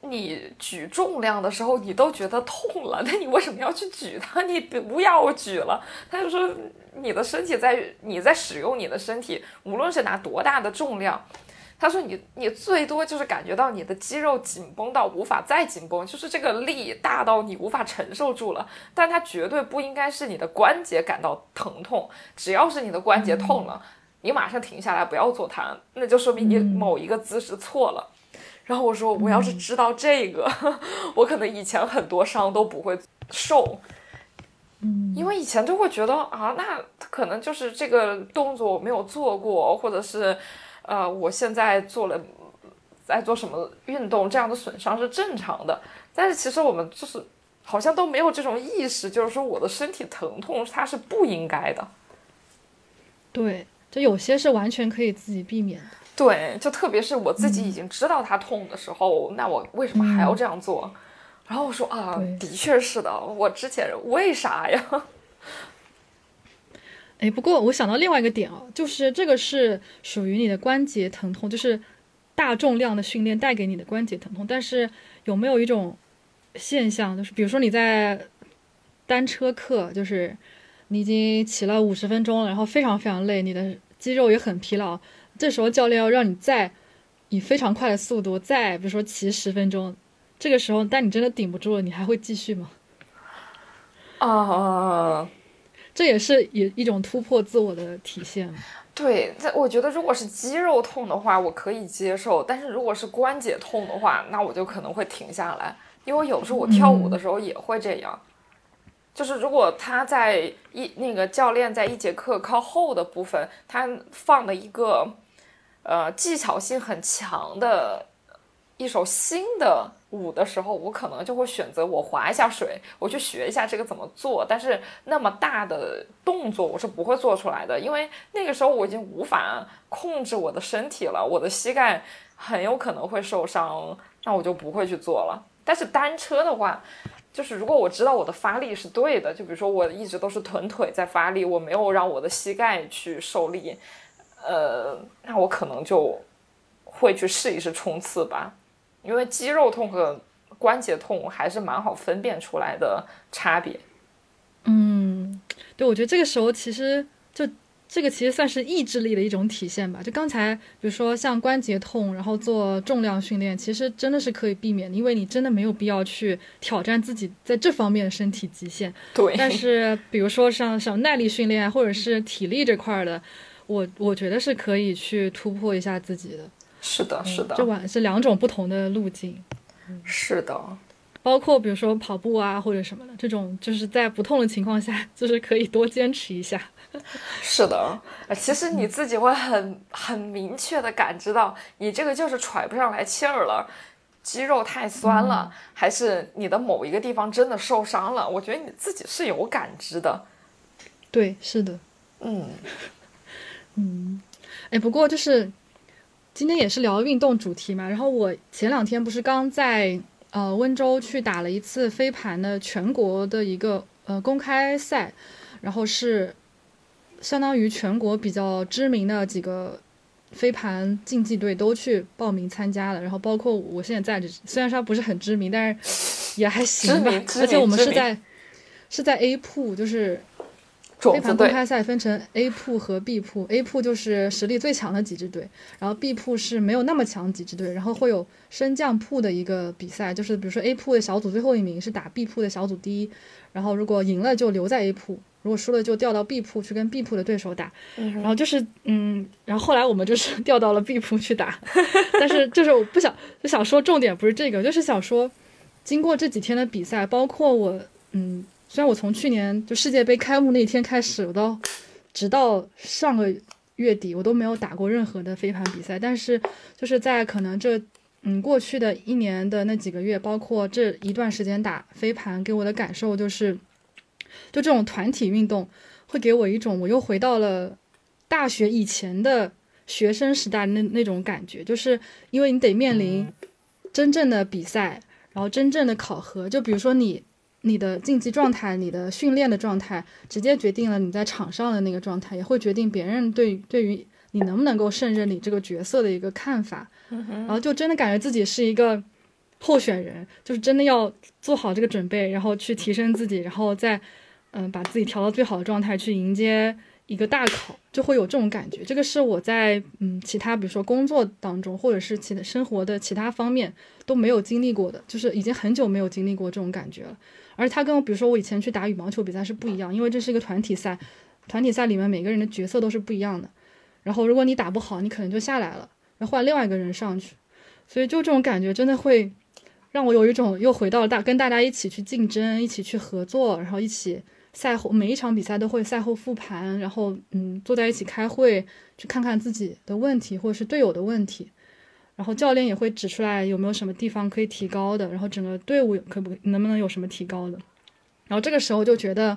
你举重量的时候，你都觉得痛了，那你为什么要去举它？你不要举了。”他就说：“你的身体在你在使用你的身体，无论是拿多大的重量。”他说你：“你最多就是感觉到你的肌肉紧绷到无法再紧绷，就是这个力大到你无法承受住了。但它绝对不应该是你的关节感到疼痛，只要是你的关节痛了，你马上停下来，不要做它，那就说明你某一个姿势错了。然后我说，我要是知道这个，我可能以前很多伤都不会受。嗯，因为以前就会觉得啊，那可能就是这个动作我没有做过，或者是，呃，我现在做了在做什么运动，这样的损伤是正常的。但是其实我们就是好像都没有这种意识，就是说我的身体疼痛它是不应该的。对，就有些是完全可以自己避免的。对，就特别是我自己已经知道它痛的时候，那我为什么还要这样做？然后我说啊，的确是的，我之前为啥呀？哎，不过我想到另外一个点啊，就是这个是属于你的关节疼痛，就是大重量的训练带给你的关节疼痛。但是有没有一种现象，就是比如说你在单车课，就是你已经骑了五十分钟了，然后非常非常累，你的肌肉也很疲劳，这时候教练要让你再以非常快的速度再比如说骑十分钟，这个时候但你真的顶不住了，你还会继续吗？啊、这也是也一种突破自我的体现。对，这我觉得如果是肌肉痛的话，我可以接受；但是如果是关节痛的话，那我就可能会停下来，因为有的时候我跳舞的时候也会这样。就是如果他在一那个教练在一节课靠后的部分，他放了一个呃技巧性很强的一首新的舞的时候，我可能就会选择我划一下水，我去学一下这个怎么做。但是那么大的动作我是不会做出来的，因为那个时候我已经无法控制我的身体了，我的膝盖很有可能会受伤，那我就不会去做了。但是单车的话，就是如果我知道我的发力是对的，就比如说我一直都是臀腿在发力，我没有让我的膝盖去受力，呃，那我可能就会去试一试冲刺吧，因为肌肉痛和关节痛还是蛮好分辨出来的差别。嗯，对，我觉得这个时候其实就这个其实算是意志力的一种体现吧。就刚才比如说像关节痛，然后做重量训练，其实真的是可以避免的，因为你真的没有必要去挑战自己在这方面的身体极限。对，但是 比如说像像耐力训练啊或者是体力这块儿的，我我觉得是可以去突破一下自己的。是的，是的，这完是两种不同的路径。是的，包括比如说跑步啊或者什么的，这种就是在不痛的情况下，就是可以多坚持一下。是的。呃其实你自己会很很明确的感知到，你这个就是喘不上来气儿了，肌肉太酸了，还是你的某一个地方真的受伤了。我觉得你自己是有感知的。对，是的，嗯，嗯，哎，不过就是今天也是聊运动主题嘛，然后我前两天不是刚在呃温州去打了一次飞盘的全国的一个呃公开赛，然后是相当于全国比较知名的几个飞盘竞技队都去报名参加了，然后包括我现在在这，虽然说不是很知名，但是也还行吧而且我们是在是在 A 铺，就是种子队，飞盘公开赛分成 A 铺和 B 铺，A 铺就是实力最强的几支队，然后 B 铺是没有那么强几支队，然后会有升降铺的一个比赛，就是比如说 A 铺的小组最后一名是打 B 铺的小组第一，然后如果赢了就留在 A 铺，如果输了就调到 B 铺去跟 B 铺的对手打，然后就是嗯，然后后来我们就是 调到了 B 铺去打，但是就是我不想就想说重点不是这个，就是想说。经过这几天的比赛，包括我，嗯，虽然我从去年就世界杯开幕那一天开始，我到直到上个月底，我都没有打过任何的飞盘比赛，但是就是在可能这。嗯，过去的一年的那几个月，包括这一段时间打飞盘，给我的感受就是，就这种团体运动会给我一种我又回到了大学以前的学生时代那那种感觉，就是因为你得面临真正的比赛，然后真正的考核，就比如说你你的竞技状态、你的训练的状态，直接决定了你在场上的那个状态，也会决定别人对对于你能不能够胜任你这个角色的一个看法。然后就真的感觉自己是一个候选人，就是真的要做好这个准备，然后去提升自己，然后再嗯把自己调到最好的状态去迎接一个大考，就会有这种感觉。这个是我在嗯其他比如说工作当中，或者是其他生活的其他方面都没有经历过的，就是已经很久没有经历过这种感觉了。而它跟比如说我以前去打羽毛球比赛是不一样，因为这是一个团体赛，团体赛里面每个人的角色都是不一样的。然后如果你打不好，你可能就下来了。要换另外一个人上去，所以就这种感觉真的会让我有一种又回到大跟大家一起去竞争、一起去合作，然后一起赛后每一场比赛都会赛后复盘，然后嗯坐在一起开会，去看看自己的问题或者是队友的问题，然后教练也会指出来有没有什么地方可以提高的，然后整个队伍可不能不能有什么提高的，然后这个时候就觉得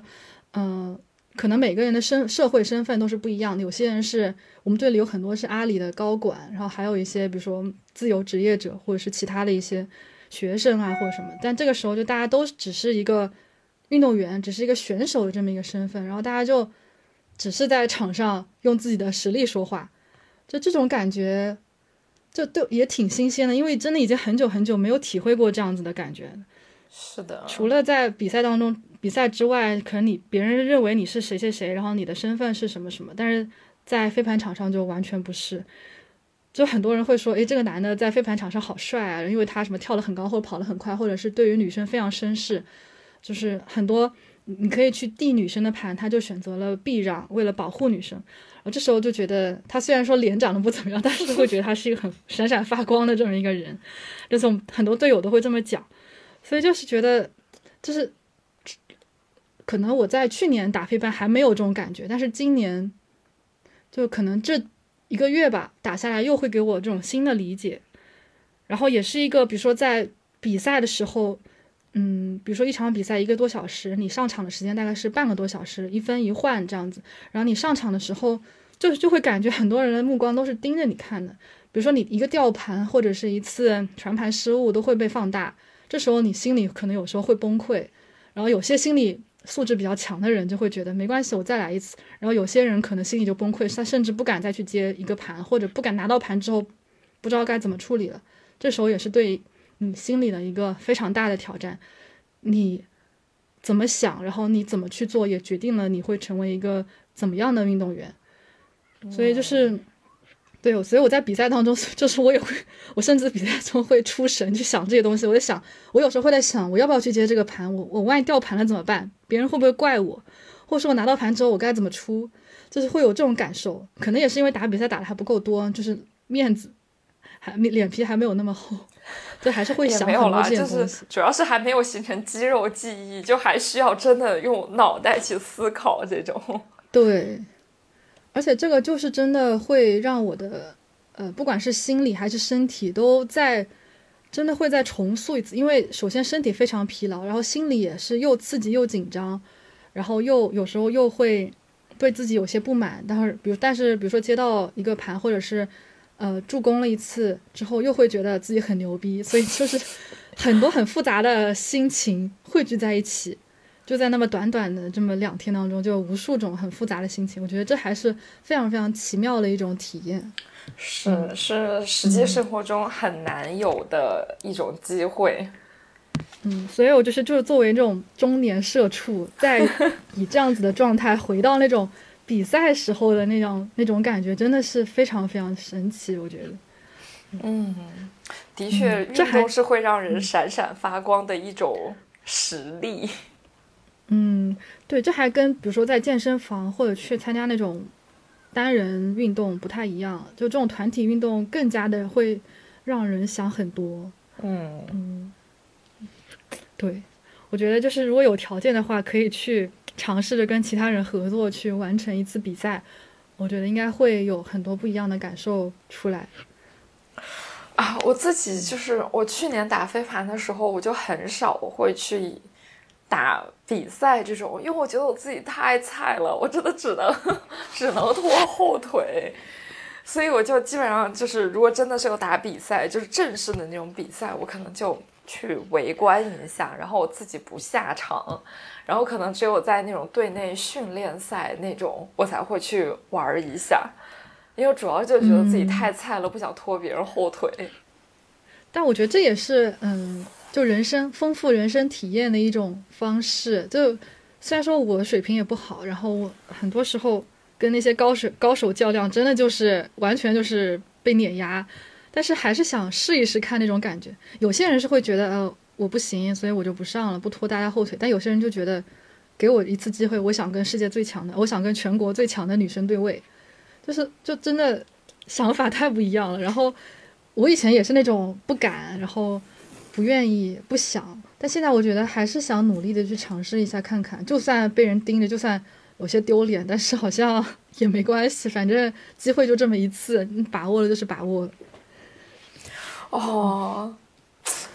嗯。可能每个人的身社会身份都是不一样的，有些人是我们队里有很多是阿里的高管，然后还有一些比如说自由职业者或者是其他的一些学生啊或者什么，但这个时候就大家都只是一个运动员，只是一个选手的这么一个身份，然后大家就只是在场上用自己的实力说话，就这种感觉就对也挺新鲜的，因为真的已经很久很久没有体会过这样子的感觉。是的，除了在比赛当中。比赛之外，可能你别人认为你是谁谁谁，然后你的身份是什么什么，但是在飞盘场上就完全不是。就很多人会说，诶，这个男的在飞盘场上好帅啊，因为他什么跳得很高或者跑得很快，或者是对于女生非常绅士。就是很多你可以去递女生的盘，他就选择了避让，为了保护女生。我这时候就觉得，他虽然说脸长得不怎么样，但是会觉得他是一个很闪闪发光的这么一个人。这种很多队友都会这么讲，所以就是觉得，就是。可能我在去年打飞盘还没有这种感觉，但是今年，就可能这一个月吧，打下来又会给我这种新的理解。然后也是一个，比如说在比赛的时候，嗯，比如说一场比赛一个多小时，你上场的时间大概是半个多小时，一分一换这样子。然后你上场的时候，就就会感觉很多人的目光都是盯着你看的。比如说你一个吊盘或者是一次传盘失误都会被放大，这时候你心里可能有时候会崩溃。然后有些心理。素质比较强的人就会觉得没关系，我再来一次。然后有些人可能心里就崩溃，他甚至不敢再去接一个盘，或者不敢拿到盘之后不知道该怎么处理了。这时候也是对你心里的一个非常大的挑战。你怎么想，然后你怎么去做，也决定了你会成为一个怎么样的运动员。所以就是。对，所以我在比赛当中，就是我也会，我甚至比赛中会出神去想这些东西。我在想，我有时候会在想，我要不要去接这个盘？我我万一掉盘了怎么办？别人会不会怪我？或者说我拿到盘之后我该怎么出？就是会有这种感受。可能也是因为打比赛打的还不够多，就是面子还脸皮还没有那么厚，就还是会想很多这些东西。主要是还没有形成肌肉记忆，就还需要真的用脑袋去思考这种。对。而且这个就是真的会让我的，呃，不管是心理还是身体，都在真的会再重塑一次。因为首先身体非常疲劳，然后心里也是又刺激又紧张，然后又有时候又会对自己有些不满。但是，比如，但是比如说接到一个盘，或者是呃助攻了一次之后，又会觉得自己很牛逼。所以就是很多很复杂的心情汇聚在一起。就在那么短短的这么两天当中，就有无数种很复杂的心情。我觉得这还是非常非常奇妙的一种体验，是是实际生活中很难有的一种机会。嗯，所以我就是就是作为这种中年社畜，在以这样子的状态回到那种比赛时候的那种那种感觉，真的是非常非常神奇。我觉得，嗯，的确，运动是会让人闪闪发光的一种实力。嗯，对，这还跟比如说在健身房或者去参加那种单人运动不太一样，就这种团体运动更加的会让人想很多。嗯嗯，对，我觉得就是如果有条件的话，可以去尝试着跟其他人合作去完成一次比赛，我觉得应该会有很多不一样的感受出来。啊，我自己就是我去年打飞盘的时候，我就很少会去打比赛这种，因为我觉得我自己太菜了，我真的只能 只能拖后腿，所以我就基本上就是，如果真的是有打比赛，就是正式的那种比赛，我可能就去围观一下，然后我自己不下场，然后可能只有在那种队内训练赛那种，我才会去玩一下。因为主要就觉得自己太菜了，不想拖别人后腿。但我觉得这也是，嗯，就人生丰富人生体验的一种方式。就虽然说我水平也不好，然后我很多时候跟那些高手高手较量，真的就是完全就是被碾压。但是还是想试一试看那种感觉。有些人是会觉得，呃，我不行，所以我就不上了，不拖大家后腿。但有些人就觉得，给我一次机会，我想跟世界最强的，我想跟全国最强的女生对位。就是就真的想法太不一样了。然后我以前也是那种不敢，然后不愿意、不想。但现在我觉得还是想努力的去尝试一下看看，就算被人盯着，就算有些丢脸，但是好像也没关系。反正机会就这么一次，你把握了就是把握了。哦，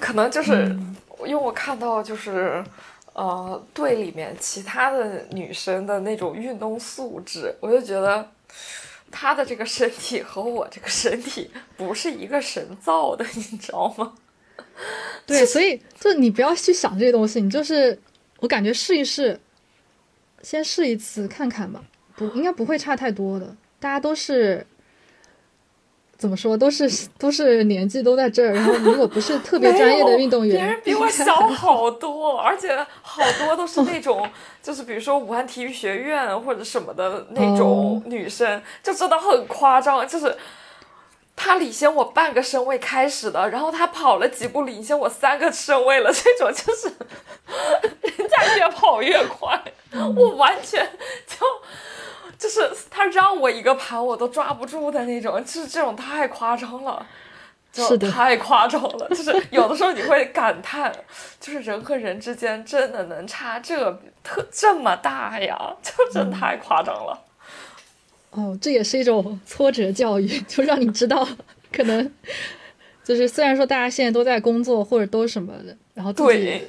可能就是因为我看到就是呃队里面其他的女生的那种运动素质，我就觉得。她的这个身体和我这个身体不是一个神造的，你知道吗？对，所以就你不要去想这些东西，你就是我感觉试一试，先试一次看看吧，不应该不会差太多的，大家都是。怎么说都是都是年纪都在这儿，然后如果不是特别专业的运动员，别人比我小好多，而且好多都是那种就是比如说武汉体育学院或者什么的那种女生，就真的很夸张，就是她领先我半个身位开始的，然后她跑了几步领先我三个身位了，这种就是 人家越跑越快，我完全就。就是他让我一个盘我都抓不住的那种，就是这种太夸张了，就太夸张了。就是有的时候你会感叹，就是人和人之间真的能差这特这么大呀？就真太夸张了。哦，这也是一种挫折教育，就让你知道，可能就是虽然说大家现在都在工作或者都什么的，然后自己。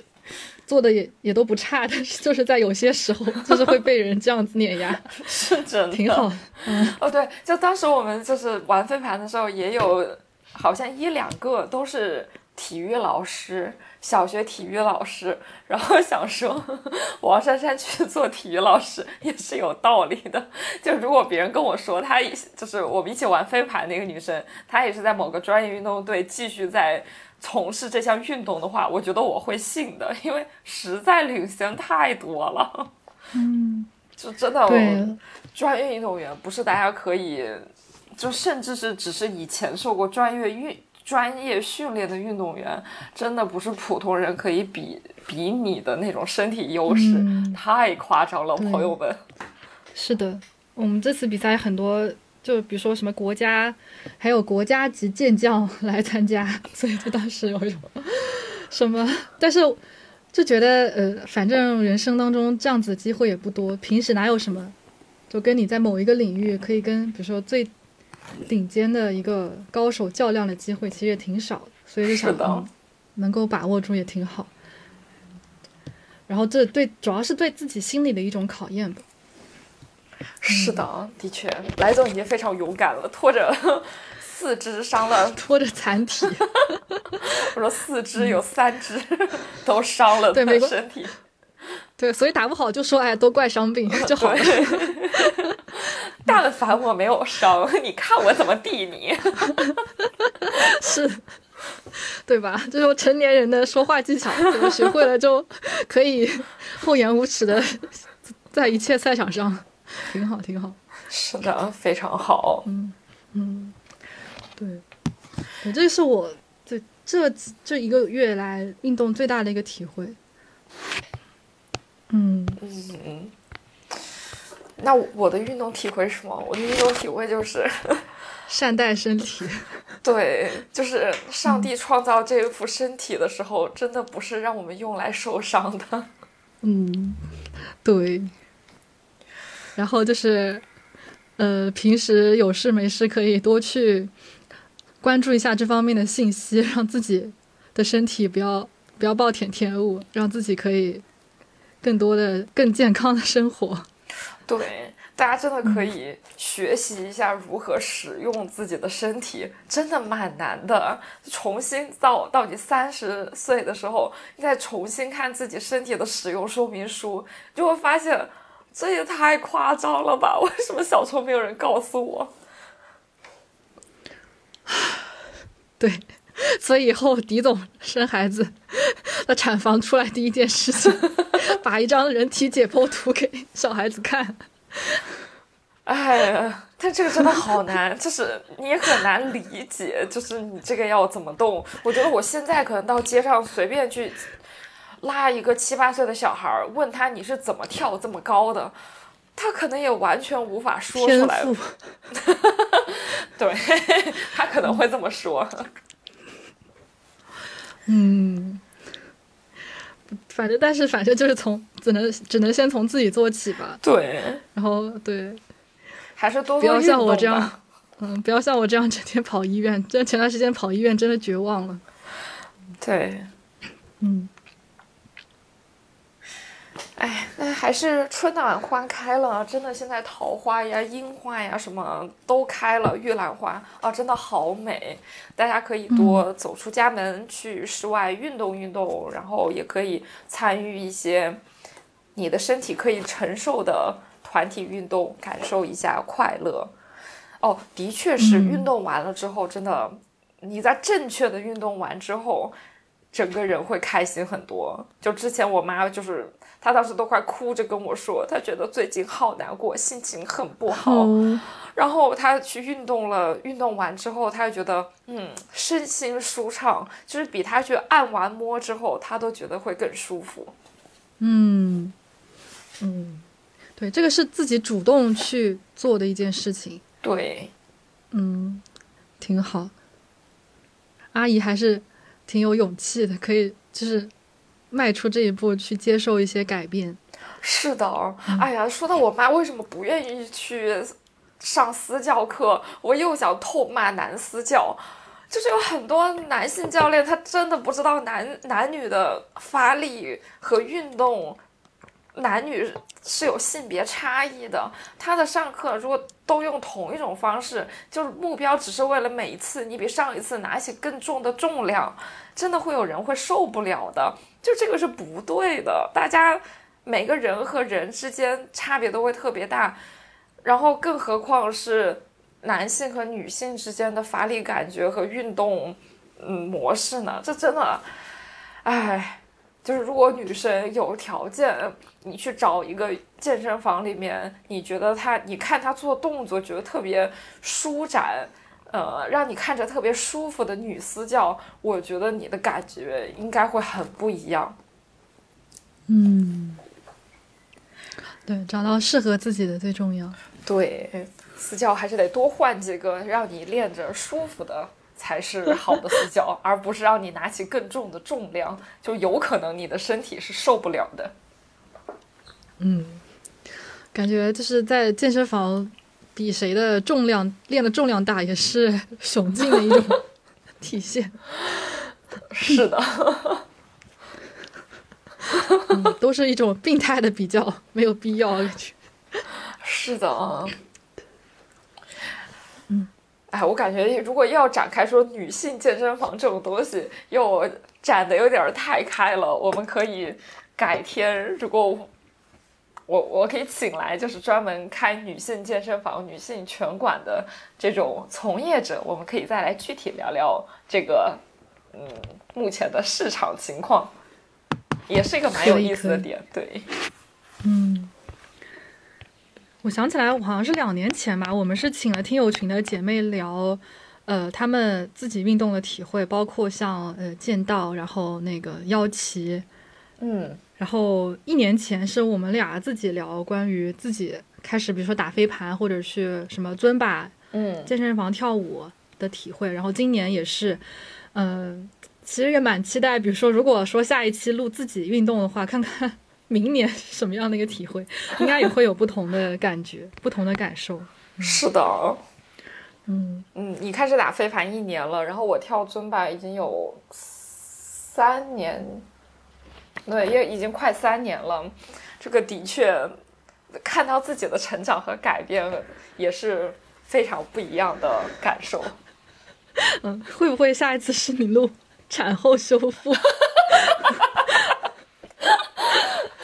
做的也也都不差，但是就是在有些时候，就是会被人这样子碾压，是真的挺好。嗯，哦对，就当时我们就是玩飞盘的时候，也有好像一两个都是体育老师，小学体育老师，然后想说王珊珊去做体育老师也是有道理的。就如果别人跟我说她就是我们一起玩飞盘那个女生，她也是在某个专业运动队继续在。从事这项运动的话，我觉得我会信的，因为实在领先太多了。嗯，就真的，专业运动员不是大家可以，就甚至是只是以前受过专业运专业训练的运动员，真的不是普通人可以比比拟的那种身体优势，太夸张了，朋友们。是的，我们这次比赛很多。就比如说什么国家，还有国家级健将来参加，所以就当时有一种什么，但是就觉得呃，反正人生当中这样子机会也不多，平时哪有什么，就跟你在某一个领域可以跟比如说最顶尖的一个高手较量的机会，其实也挺少的，所以就想能够把握住也挺好。然后这对主要是对自己心理的一种考验吧。是的，的确，来总已经非常勇敢了，拖着四肢伤了，拖着残体。我说四肢有三只都伤了的身体。对，所以打不好就说哎，都怪伤病就好了。但凡我没有伤，你看我怎么地你？是，对吧？这种成年人的说话技巧，学会了就可以厚颜无耻的在一切赛场上。挺好，挺好，是的，非常好。嗯嗯，对，我这是我这这这一个月来运动最大的一个体会。嗯嗯，那我的运动体会是什么？我的运动体会就是，善待身体。对，就是上帝创造这副身体的时候，真的不是让我们用来受伤的。嗯，对。然后就是，呃，平时有事没事可以多去关注一下这方面的信息，让自己的身体不要不要暴殄天物，让自己可以更多的更健康的生活。对，大家真的可以学习一下如何使用自己的身体，真的蛮难的。重新到到你三十岁的时候，你再重新看自己身体的使用说明书，就会发现这也太夸张了吧？为什么小时候没有人告诉我？对，所以以后狄总生孩子，那产房出来第一件事情，把一张人体解剖图给小孩子看。哎呀，但这个真的好难，就是你也很难理解，就是你这个要怎么动？我觉得我现在可能到街上随便去拉一个七八岁的小孩儿，问他你是怎么跳这么高的，他可能也完全无法说出天来。赋，对 他可能会这么说。嗯，反正但是反正就是从只能只能先从自己做起吧。对，然后对，还是多不要像我这样。嗯，不要像我这样整天跑医院。真前段时间跑医院真的绝望了。对，嗯，哎，那还是春暖花开了，真的，现在桃花呀、樱花呀什么都开了，玉兰花啊，真的好美。大家可以多走出家门，去室外运动运动，然后也可以参与一些你的身体可以承受的团体运动，感受一下快乐。哦，的确是，嗯运动完了之后，真的，你在正确的运动完之后，整个人会开心很多。就之前我妈就是，她当时都快哭着跟我说，他觉得最近好难过，心情很不好。哦，然后他去运动了，运动完之后，他就觉得嗯，身心舒畅，就是比他去按完摩之后，他都觉得会更舒服。嗯嗯，对，这个是自己主动去做的一件事情。对，嗯，挺好。阿姨还是挺有勇气的，可以就是迈出这一步去接受一些改变。是的，哎呀，说到我妈为什么不愿意去上私教课，我又想痛骂男私教。就是有很多男性教练，他真的不知道男男女的发力和运动，男女是有性别差异的。他的上课如果都用同一种方式，就是目标只是为了每一次你比上一次拿起更重的重量，真的会有人会受不了的。就这个是不对的，大家每个人和人之间差别都会特别大，然后更何况是男性和女性之间的发力感觉和运动嗯模式呢？这真的，唉，就是如果女生有条件，你去找一个健身房里面，你觉得她，你看她做动作觉得特别舒展。呃，让你看着特别舒服的女私教，我觉得你的感觉应该会很不一样。嗯，对，找到适合自己的最重要。对，私教还是得多换几个，让你练着舒服的才是好的私教，而不是让你拿起更重的重量，就有可能你的身体是受不了的。嗯，感觉就是在健身房比谁的重量练的重量大，也是 雄劲的一种 体现。是的，嗯，都是一种病态的比较，没有必要。是的。嗯，哎，我感觉如果要展开说女性健身房这种东西，又展的有点太开了。我们可以改天，如果我我可以请来就是专门开女性健身房、女性拳馆的这种从业者，我们可以再来具体聊聊这个嗯目前的市场情况，也是一个蛮有意思的点。对，嗯，我想起来，我好像是两年前吧，我们是请了听友群的姐妹聊，呃，她们自己运动的体会，包括像呃剑道，然后那个腰旗，嗯然后一年前是我们俩自己聊关于自己开始，比如说打飞盘或者是什么尊巴嗯健身房跳舞的体会。然后今年也是，嗯、其实也蛮期待。比如说，如果说下一期录自己运动的话，看看明年是什么样的一个体会，应该也会有不同的感觉、不同的感受。是的，嗯，嗯，你开始打飞盘一年了，然后我跳尊巴已经有三年，对，也已经快三年了。这个的确看到自己的成长和改变，也是非常不一样的感受。嗯，会不会下一次是你录产后修复？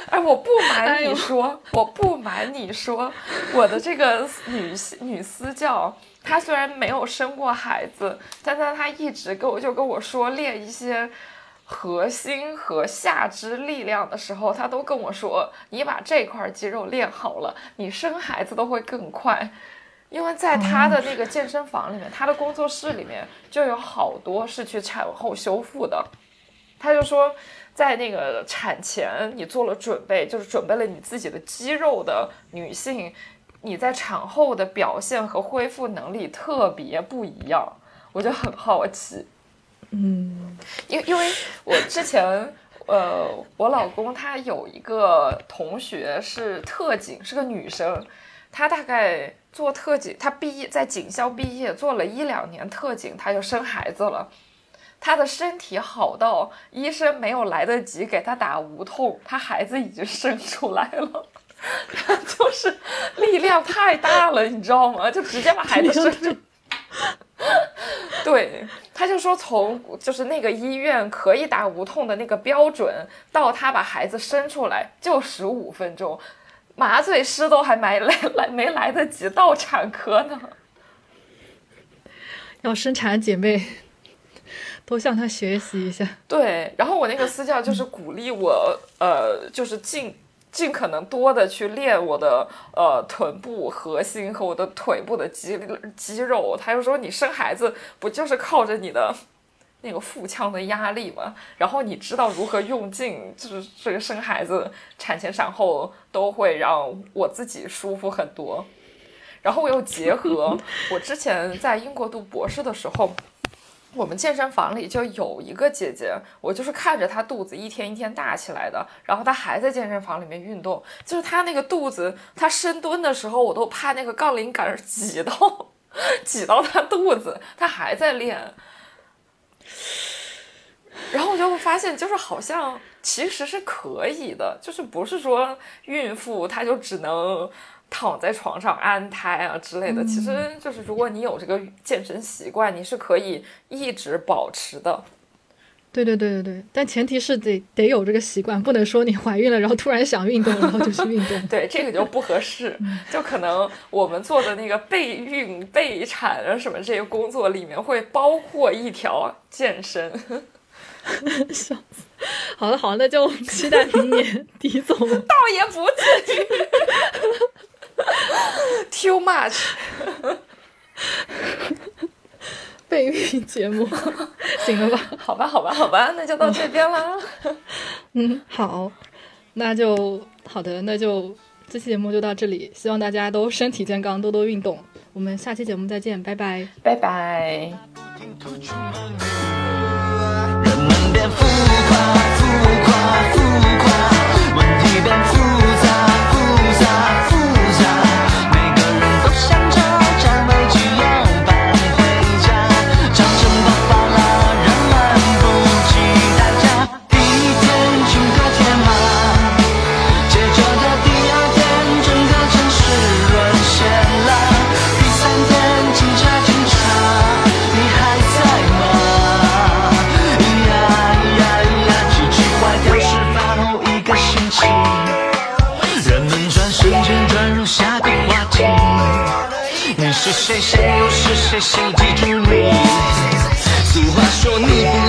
哎，我不瞒你说，我不瞒你说，我的这个女女私教，她虽然没有生过孩子，但是她一直跟我就跟我说练一些核心和下肢力量的时候，她都跟我说，你把这块肌肉练好了，你生孩子都会更快。因为在她的那个健身房里面，她的工作室里面就有好多是去产后修复的。他就说，在那个产前你做了准备，就是准备了你自己的肌肉的女性，你在产后的表现和恢复能力特别不一样，我就很好奇。嗯因因为我之前，呃，我老公他有一个同学是特警，是个女生，她大概做特警，她毕业在警校毕业，做了一两年特警，她就生孩子了。她的身体好到医生没有来得及给她打无痛，她孩子已经生出来了。她 就是力量太大了，你知道吗？就直接把孩子生出。对，他就说从就是那个医院可以打无痛的那个标准，到他把孩子生出来就十五分钟，麻醉师都还没来来没来得及到产科呢。要生产的姐妹多向他学习一下。对，然后我那个私教就是鼓励我，呃，就是尽尽可能多的去练我的呃臀部核心和我的腿部的肌肌肉。他就说，你生孩子不就是靠着你的 那个腹腔的压力吗？然后你知道如何用劲，就是这个生孩子产前产后都会让我自己舒服很多。然后我又结合 我之前在英国读博士的时候，我们健身房里就有一个姐姐，我就是看着她肚子一天一天大起来的，然后她还在健身房里面运动，就是她那个肚子，她深蹲的时候，我都怕那个杠铃杆挤到 挤到她肚子，她还在练。然后我就会发现，就是好像其实是可以的，就是不是说孕妇她就只能躺在床上安胎啊之类的。其实就是如果你有这个健身习惯，你是可以一直保持的。对对对对对，但前提是得得有这个习惯，不能说你怀孕了，然后突然想运动，然后就去运动。对，这个就不合适。就可能我们做的那个备孕、备产啊什么这些工作里面会包括一条健身。笑死！好了好了，那就期待明年 狄总 倒也不至于，too much。备孕节目，行了吧？好吧，好吧，好吧，那就到这边啦。嗯，好，那就好的，那就这期节目就到这里，希望大家都身体健康，多多运动。我们下期节目再见，拜拜。拜拜。浮夸，浮夸，是谁？谁又是谁？谁记住你？俗话说，你不